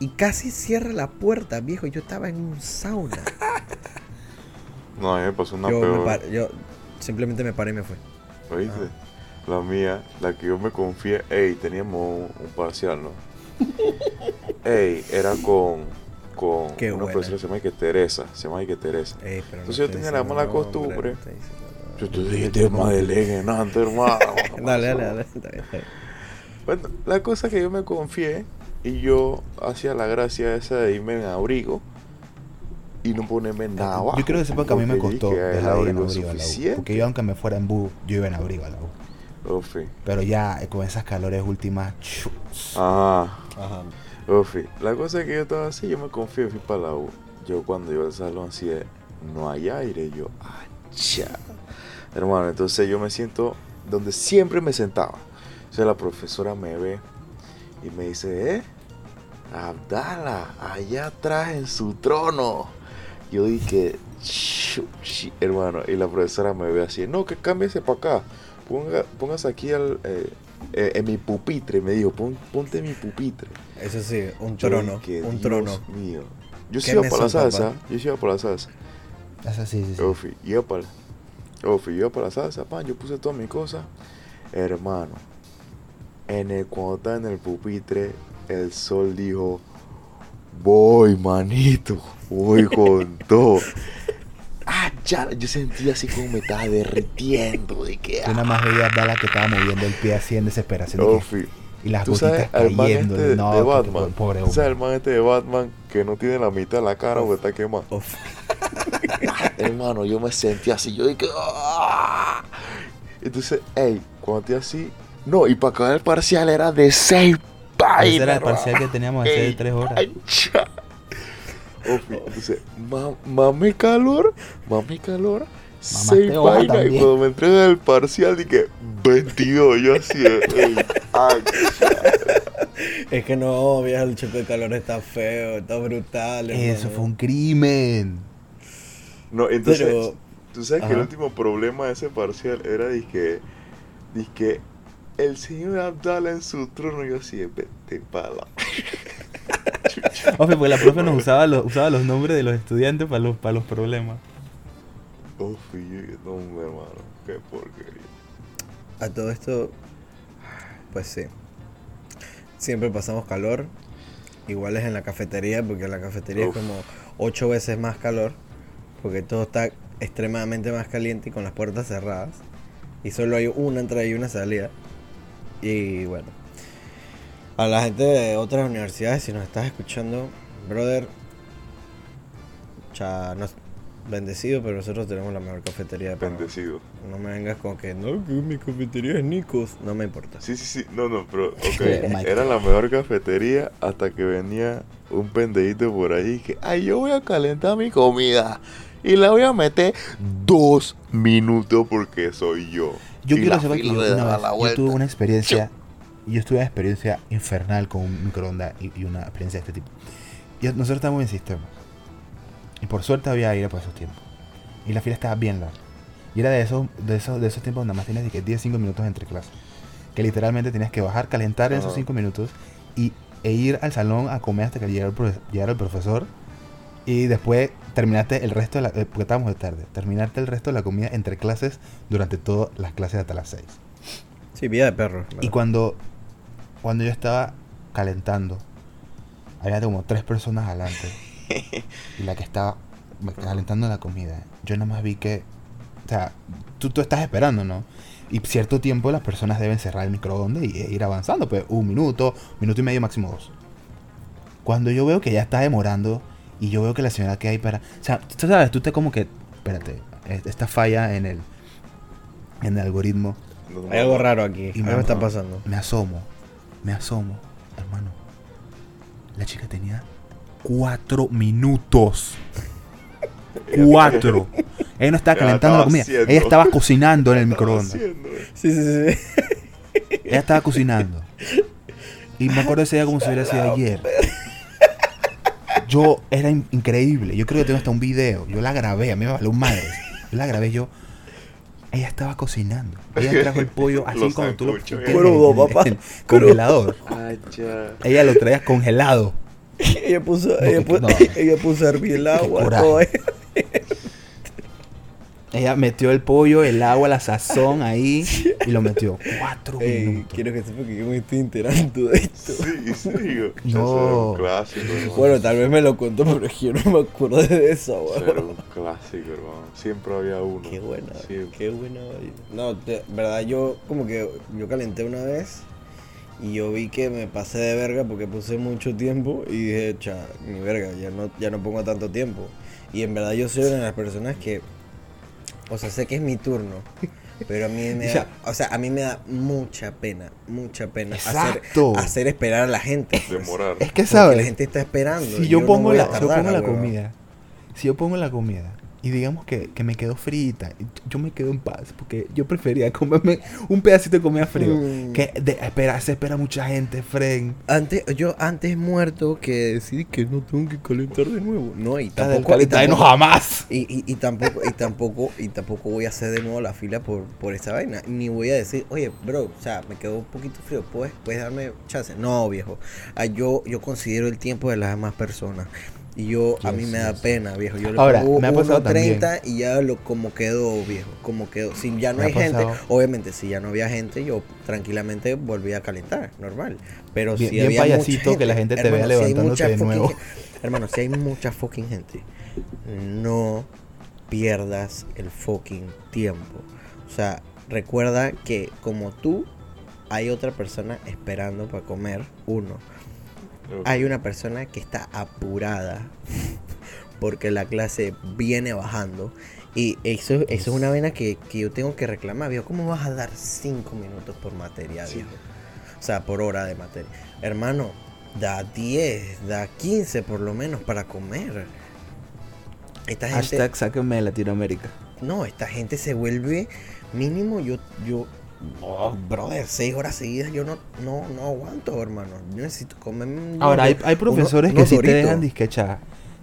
Y casi cierra la puerta, viejo. Yo estaba en un sauna.
No, a mí me pasó una
yo,
peor.
me par- yo simplemente me paré y me fui.
¿Oíste? La mía, la que yo me confié, ey, teníamos un, parcial, ¿no? ey, era con, con
Qué
una
buena.
profesora que se llama que Teresa, se llama que Teresa.
Ey,
Entonces yo tenía la mala
nombre,
costumbre.
no
Yo te dije tema de legenante, hermano.
Dale, dale, dale. Está bien, está bien.
Bueno, la cosa es que yo me confié y yo hacía la gracia esa de irme en abrigo y no ponerme nada abajo.
Yo creo que sepa que a mí me costó dejar de ir en
abrigo
a la U.
suficiente.
Porque yo, aunque me fuera en bus, yo iba en abrigo a la U.
Ufi.
Pero ya eh, con esas calores últimas.
Ajá.
Ajá.
Ufi. La cosa es que yo estaba así, yo me confié, fui para la U. Yo cuando iba al salón así de, no hay aire, yo, ah. Hermano, entonces yo me siento donde siempre me sentaba. O sea, la profesora me ve y me dice, eh, Abdala, allá atrás en su trono. Yo dije, hermano, y la profesora me ve así, no, que cámbiese para acá. Ponga, póngase aquí al, eh, eh, en mi pupitre, me dijo, "Pon- ponte en mi pupitre.
Eso sí, un
Yo
trono.
dije,
un
Dios
trono.
mío. Yo sí
¿Qué
iba para la
papá?
salsa. Yo sí iba para la salsa.
Esa sí, sí, sí.
Ofi, iba para Ofi, iba para la salsa, pan. Yo puse todas mis cosas. Hermano, en el, cuando estaba en el pupitre, el sol dijo: Voy, manito, voy con todo. Ah, ya, yo sentía así como me estaba derritiendo. De que,
nada más veía a Abdala que estaba moviendo el pie así en desesperación. y que-
Ofi,
Y las
¿Tú
gotitas cayendo.
este de,
no,
Batman?
pobre
¿Tú
hombre.
sabes el man este de Batman que no tiene la mitad de la cara o está quemado? Hermano, yo me sentí así, yo dije, "Ah". Entonces, hey, cuando estoy así, no, y para acabar el parcial era de seis
Ese
páginas.
era el parcial que teníamos hace de
Ey,
tres horas.
ay, cha. Ofi, Entonces, ma- mami calor, mami calor, seis
hoja
páginas. Y cuando me entregan el parcial, dije, 22, yo así, ey, ay,
Es que no, vieja, el choque de calor está feo, está brutal.
Eso
hermano.
fue un crimen.
No, entonces,
Pero-
tú sabes que el último problema de ese parcial era que, que el señor Abdala en su trono, yo así, vete pala.
Ofe, pues la profe nos usaba los, usaba los nombres de los estudiantes para los, para los problemas.
Y yo no, hermano, qué porquería.
A todo esto, pues sí. Siempre pasamos calor. Igual es en la cafetería, porque en la cafetería
Uf.
es como ocho veces más calor. Porque todo está extremadamente más caliente y con las puertas cerradas. Y solo hay una entrada y una salida. Y bueno. A la gente de otras universidades, si nos estás escuchando, brother, ya nos bendecido, pero nosotros tenemos la mejor cafetería de Panamá.
Bendecido.
No me vengas con que no, que mi cafetería es Nicos. No me importa.
Sí, sí, sí, no, no, pero, ok, era la mejor cafetería hasta que venía un pendejito por ahí que, ay, yo voy a calentar mi comida y la voy a meter dos minutos porque soy yo.
Yo
Y
quiero
la
saber que yo, una vez-
la
yo tuve una experiencia. Yo tuve una experiencia infernal con un microondas y, y una experiencia de este tipo. Y nosotros estábamos en sistema. Y por suerte había aire por esos tiempos. Y la fila estaba bien larga. Y era de esos, de esos, de esos tiempos donde más tienes que 10 5 minutos entre clases. Que literalmente tenías que bajar, calentar en esos
Ajá.
5 minutos y, e ir al salón a comer hasta que llegara el, llegara el profesor. Y después terminarte el resto de la. eh, porque estábamos de tarde. Terminarte el resto de la comida entre clases durante todas las clases hasta las 6.
Sí, vida de perro.
Y cuando, cuando yo estaba calentando, había como tres personas adelante. y la que estaba calentando la comida, yo nada más vi que. O sea, tú, tú estás esperando, ¿no? Y cierto tiempo las personas deben cerrar el microondas y e ir avanzando, pues un minuto, minuto y medio, máximo dos. Cuando yo veo que ya está demorando y yo veo que la señora que hay para. O sea, tú sabes, tú te como que. Espérate, esta falla en el. En el algoritmo.
Hay algo raro aquí.
Y me-
Algo está pasando.
Me asomo, me asomo, hermano. La chica tenía cuatro minutos. Cuatro. Ella no estaba calentando la comida.
haciendo.
Ella estaba cocinando en el
¿Qué estaba
microondas.
eh?
Sí, sí, sí.
Ella estaba cocinando. Y me acuerdo de ese día como si hubiera sido ayer. Yo, era in- increíble. Yo creo que tengo hasta un video. Yo la grabé, a mí me valió madres. Yo la grabé yo. Ella estaba cocinando. Ella trajo el pollo así
Los
cuando tú lo
Crudo, papá.
en el congelador.
Ay.
Ella lo traía congelado.
ella puso,
No,
ella, puso,
no.
ella puso a hervir el agua. todo.
Ella metió el pollo, el agua, la sazón ahí y lo metió. Cuatro
Ey,
minutos.
quiero que sepa que yo me estoy enterando de esto.
Sí, sí.
No.
Eso era un clásico, hermano.
Bueno, tal vez me lo contó, pero es que yo no me acuerdo de eso,
Eso era un clásico, hermano. Siempre había uno.
Qué buena,
Siempre.
qué buena vaina. No, de verdad, yo como que yo calenté una vez y yo vi que me pasé de verga porque puse mucho tiempo y dije, cha, ni verga, ya no, ya no pongo tanto tiempo. Y en verdad yo soy una de las personas que, o sea, sé que es mi turno, pero a mí me da, o sea, a mí me da mucha pena, mucha pena
Exacto.
hacer, hacer esperar a la gente.
Demorar.
Es que
Porque
sabes,
la gente está esperando.
si yo
no
pongo
a
la, yo pongo la comida, si yo pongo la comida y digamos que, que me quedó frita, yo me quedo en paz porque yo prefería comerme un pedacito de comida frío
Mm.
que de esperar, se espera mucha gente, Fren.
Antes, yo antes muerto que decidí que no tengo que calentar de nuevo. No, y tampoco, y tampoco,
jamás.
y, y- y tampoco, y tampoco, y tampoco voy a hacer de nuevo la fila por, por esa vaina. Ni voy a decir, oye, bro, o sea, me quedó un poquito frío, ¿puedes, puedes darme chance? No, viejo. Ah, yo, yo considero el tiempo de las demás personas. Y yo, a mí me da
yes.
pena, viejo. Yo le
Ahora,
pongo
me ha pasado
1.30 y ya lo como quedó, viejo. Como quedó. Si ya no
Me
hay gente, obviamente, si ya no había gente, yo tranquilamente volví a calentar, normal. Pero
Bien-
si
bien
había mucha
payasito que la gente te vea
si
de nuevo.
gen- Hermano, si hay mucha fucking gente, no pierdas el fucking tiempo. O sea, recuerda que como tú, hay otra persona esperando para comer, uno. Hay una persona que está apurada porque la clase viene bajando. Y eso, eso es una vena que, que yo tengo que reclamar, viejo. ¿Cómo vas a dar 5 minutos por materia,
Sí.
viejo? O sea, por hora de materia. Hermano, da 10, da 15 por lo menos para comer. Esta gente,
Hashtag sáquenme de Latinoamérica.
no, esta gente se vuelve mínimo. Yo, yo, oh, brother, 6 horas seguidas yo no, no, no aguanto, hermano. Yo necesito comer.
Ahora, hay, hay profesores que sí te dejan disquechar.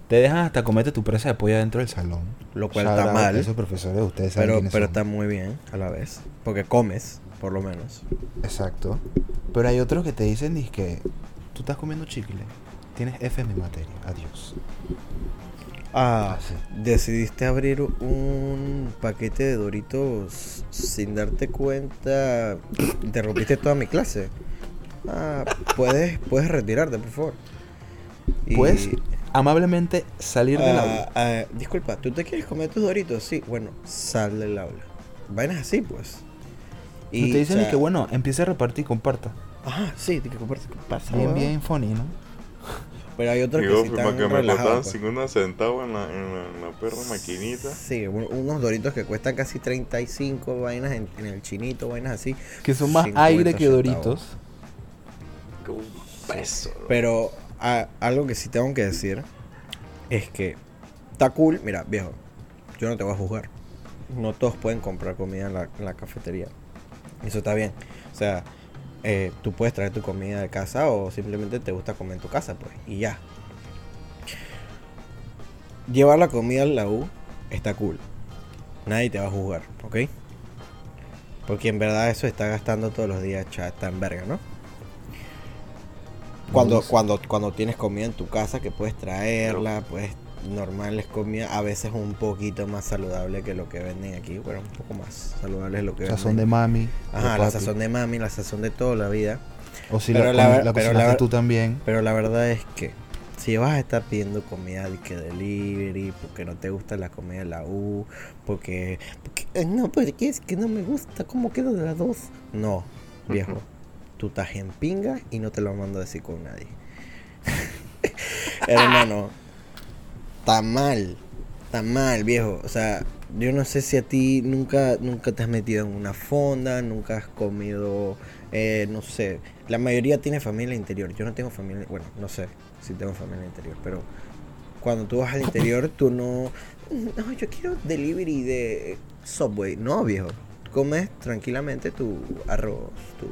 Te dejan hasta comerte tu presa de pollo dentro del salón.
Lo cual está mal.
Esos profesores, ustedes saben
Pero,
quiénes
pero
son.
está muy bien a la vez. Porque comes, por lo menos.
Exacto. Pero hay otros que te dicen que tú estás comiendo chicle. Tienes F en mi materia. Adiós.
Ah,
Así.
decidiste abrir un paquete de Doritos sin darte cuenta. Interrumpiste toda mi clase. Ah, puedes, puedes retirarte, por favor. Y-
Puedes amablemente salir del
Ah,
aula.
ah, disculpa, ¿tú te quieres comer tus Doritos? Sí, bueno, sal del aula. Vainas así, pues.
Y te dicen
o
y
sea,
que bueno, empiece a repartir y comparta.
Ajá, sí, que comparte.
Bien, bien funny, ¿no?
Pero hay otros que sí
pues,
están
que me
relajados,
costaban
pues.
50 centavos en la, en la, en la perra maquinita.
Sí, un- unos doritos que cuestan casi 35 vainas en, en el chinito, vainas así.
Que son más
50
aire que
centavos.
doritos.
Que un peso. bro.
Pero a- algo que sí tengo que decir es que está cool. Mira, viejo, yo no te voy a juzgar. No todos pueden comprar comida en la, en la cafetería. Eso está bien. O sea, eh, tú puedes traer tu comida de casa o simplemente te gusta comer en tu casa, pues, y ya. Llevar la comida a la U está cool. Nadie te va a juzgar, ¿ok? Porque en verdad eso está gastando todos los días, está en verga, ¿no? Cuando, cuando, cuando tienes comida en tu casa que puedes traerla, pues normal es comida, a veces un poquito más saludable que lo que venden aquí, bueno, un poco más saludable es lo que
Sazón de
venden.
mami.
Ajá,
de
la sazón de mami, la sazón de toda la vida.
O si
Pero
la,
la
la
pero
tú también.
Pero la verdad es que si vas a estar pidiendo comida de que delivery, porque no te gusta la comida de la U, porque, porque eh, no, porque es que no me gusta cómo quedo de las dos. No, viejo, tú estás en pinga y no te lo mando a decir con nadie. Hermano, está mal, está mal, viejo. O sea, yo no sé si a ti nunca, nunca te has metido en una fonda, nunca has comido, eh, no sé. La mayoría tiene familia interior. Yo no tengo familia, bueno, no sé si tengo familia interior, pero cuando tú vas al interior, tú no, no, yo quiero delivery de Subway. No, viejo. Comes tranquilamente tu arroz, tu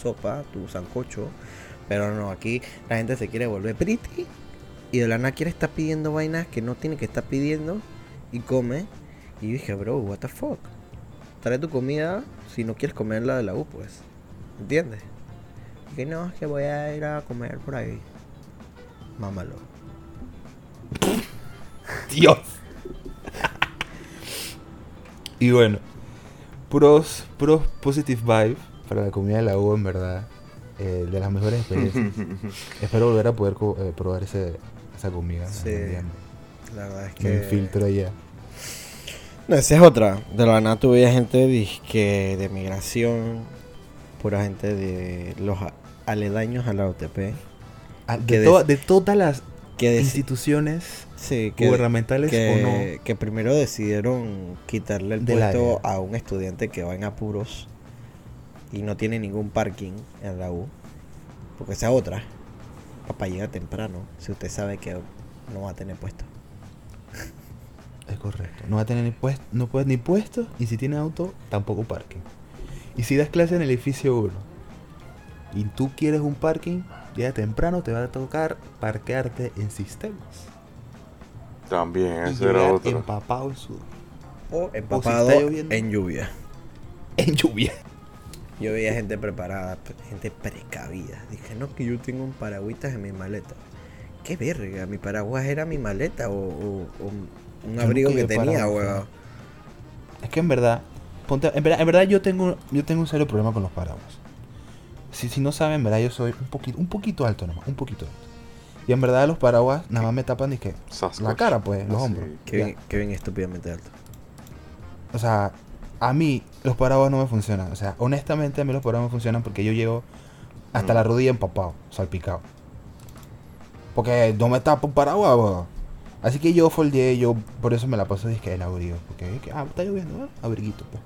sopa, tu sancocho. Pero no, aquí la gente se quiere volver pretty y de la nada quiere estar pidiendo vainas que no tiene que estar pidiendo y come. Y yo dije, bro, what the fuck. Trae tu comida si no quieres comer la de la U, pues. ¿Entiendes? Y que no, es que voy a ir a comer por ahí. Mámalo.
Dios. Y bueno, pros, pros positive vibe para la comida de la U, en verdad. eh, de las mejores experiencias. Espero volver a poder eh, probar ese, esa comida.
Sí. La verdad es
Me
que.
infiltro allá.
No, esa es otra. De la nada tuve gente disque de migración, pura gente de los aledaños a la UTP.
Ah, De, toda- de todas las
Que,
instituciones
sí, que,
gubernamentales
que, que primero decidieron quitarle el
Del
puesto a un estudiante que va en apuros y no tiene ningún parking en la U. Porque esa otra, papá llega temprano, si usted sabe que no va a tener puesto.
Es correcto. No va a tener ni puesto, no puede ni puesto y si tiene auto, tampoco parking. Y si das clase en el edificio 1 y tú quieres un parking, ya temprano te va a tocar parquearte en sistemas.
También,
y
ese era otro.
empapado en sudor.
O en lluvia.
En lluvia.
Yo veía gente preparada, p- gente precavida. Dije, no, que yo tengo un paragüitas en mi maleta. Qué verga, mi paraguas era mi maleta o, o- o un abrigo que tenía, weón.
Es que en verdad, ponte- en verdad, en verdad yo tengo yo tengo un serio problema con los paraguas. Si, si no saben, en verdad yo soy un poquito un poquito alto nomás, un poquito alto. Y en verdad los paraguas nada más me tapan y que
Sasquatch.
la cara pues, los hombros.
Qué bien, qué bien estúpidamente alto.
O sea, a mí los paraguas no me funcionan. O sea, honestamente a mí los paraguas me funcionan porque yo llego hasta
Mm.
la rodilla empapado, salpicado. Porque no me tapo un paraguas. Así que yo foldeé, yo por eso me la paso disque en abrigo. Porque que, ah, está lloviendo, ¿eh? abriguito, pues.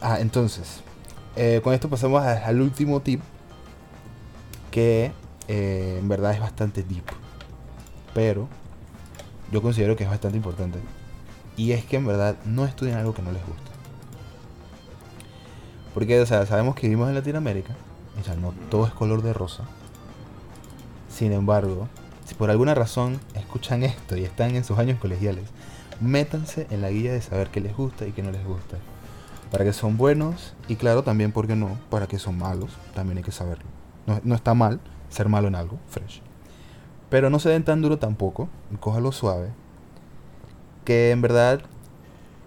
Ah, entonces, eh, con esto pasamos a- al último tip, que eh, en verdad es bastante deep, pero yo considero que es bastante importante. Y es que en verdad no estudien algo que no les gusta. Porque, sabemos que vivimos en Latinoamérica, o sea, no todo es color de rosa. Sin embargo, si por alguna razón escuchan esto y están en sus años colegiales, métanse en la guía de saber qué les gusta y qué no les gusta. Para que son buenos y claro también, ¿por qué no? Para que son malos, también hay que saberlo. No, está mal ser malo en algo, fresh. Pero no se den tan duro tampoco, cójalo suave. Que en verdad,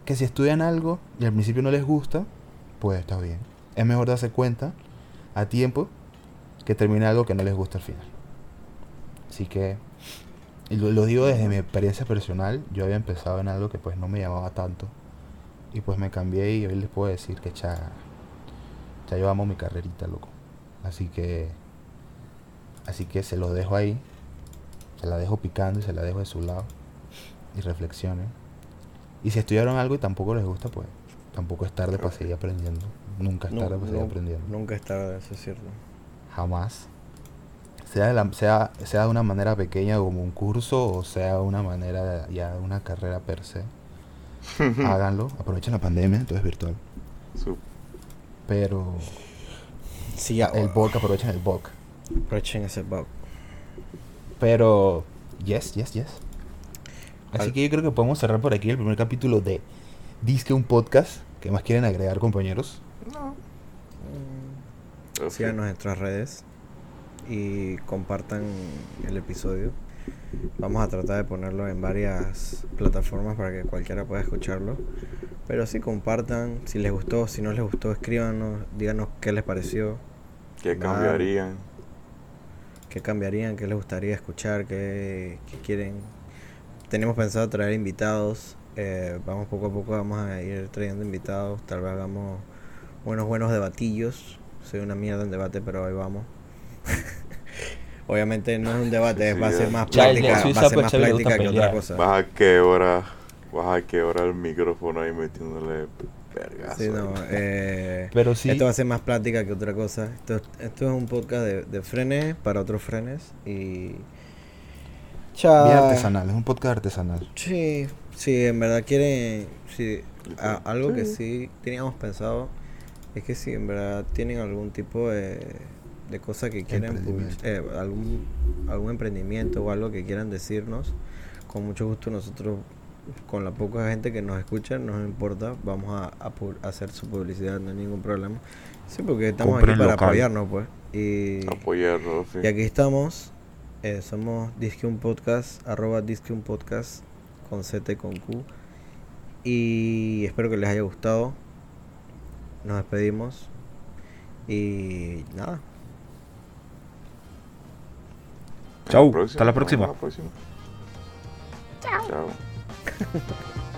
que si estudian algo y al principio no les gusta, pues está bien. Es mejor darse cuenta a tiempo que termine algo que no les gusta al final. Así que, y lo, lo digo desde mi experiencia personal, yo había empezado en algo que pues no me llamaba tanto. Y pues me cambié y hoy les puedo decir que ya, ya yo amo mi carrerita, loco. Así que, así que se lo dejo ahí. Se la dejo picando y se la dejo de su lado. Y reflexionen. Y si estudiaron algo y tampoco les gusta, pues tampoco es tarde para seguir aprendiendo. Nunca es
No,
tarde para seguir
no,
aprendiendo.
Nunca es tarde, eso es cierto.
Jamás. Sea de, la- sea, sea de una manera pequeña como un curso o sea de una manera ya de una carrera per se. Háganlo. Aprovechen la pandemia, todo es virtual. Pero
Sí, ya.
el BOC, aprovechen el BOC.
Aprovechen ese bug.
Pero, yes, yes, yes. Así
Al-
que yo creo que podemos cerrar por aquí el primer capítulo de Disque un podcast. ¿Qué más quieren agregar, compañeros?
No.
Mm. Síganos en nuestras redes y compartan el episodio. Vamos a tratar de ponerlo en varias plataformas para que cualquiera pueda escucharlo. Pero sí, compartan. Si les gustó, si no les gustó, escríbanos, díganos qué les pareció,
¿Qué cambiarían?
qué cambiarían, qué les gustaría escuchar, qué, qué quieren. Tenemos pensado traer invitados. eh, vamos poco a poco, vamos a ir trayendo invitados. Tal vez hagamos buenos, buenos debatillos. Soy una mierda en debate, pero ahí vamos. Obviamente no es un debate,
Sí,
va a ser más práctica, va a ser más práctica que otra cosa.
Vas a quebrar, vas a quebrar el micrófono ahí metiéndole.
Sí, no, eh,
Pero sí,
Esto va a ser más plática que otra cosa. Esto, esto es un podcast de, de frenes para otros frenes y... Cha-
bien artesanal, es un podcast artesanal.
Sí, sí, en verdad quieren... Sí, a- algo que
Sí.
teníamos pensado es que si en verdad tienen algún tipo de, de cosa que public- eh, algún, algún emprendimiento o algo que quieran decirnos, con mucho gusto nosotros, con la poca gente que nos escucha, no nos importa, vamos a, a hacer su publicidad, no hay ningún problema. Sí, porque estamos
Compren
aquí para
local.
apoyarnos, pues. Y,
Apoyarlo, sí.
y aquí estamos. Eh, somos Disque un Podcast, arroba Disque un Podcast con Z y con Q. Y espero que les haya gustado. Nos despedimos. Y nada.
Chau, hasta la próxima.
Hasta la próxima. Chao.